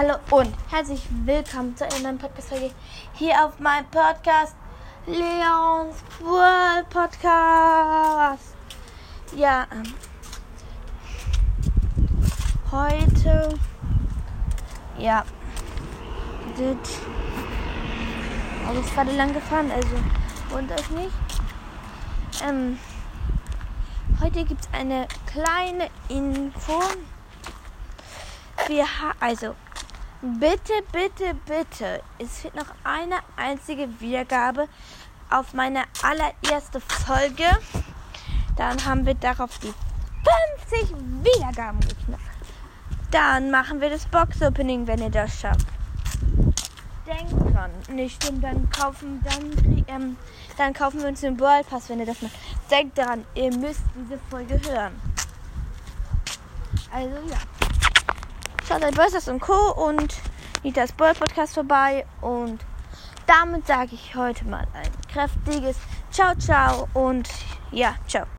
Hallo und herzlich willkommen zu einer neuen Podcast-Folge hier auf meinem Podcast Leons World Podcast. Ja, ähm, heute, ja, das Auto ist gerade lang gefahren, also wundert euch nicht. Ähm, heute gibt es eine kleine Info. Wir ha also bitte, bitte, bitte. Es fehlt noch eine einzige Wiedergabe auf meine allererste Folge. Dann haben wir darauf die 50 Wiedergaben geknackt. Dann machen wir das Box-Opening, wenn ihr das schafft. Denkt dran. Nicht stimmt, dann kaufen, dann, ähm, dann kaufen wir uns den World Pass, wenn ihr das macht. Denkt dran, ihr müsst diese Folge hören. Also ja. Schaut bei Börsers und Co. und Nitas Boy Podcast vorbei. Und damit sage ich heute mal ein kräftiges Ciao, ciao und ja, ciao.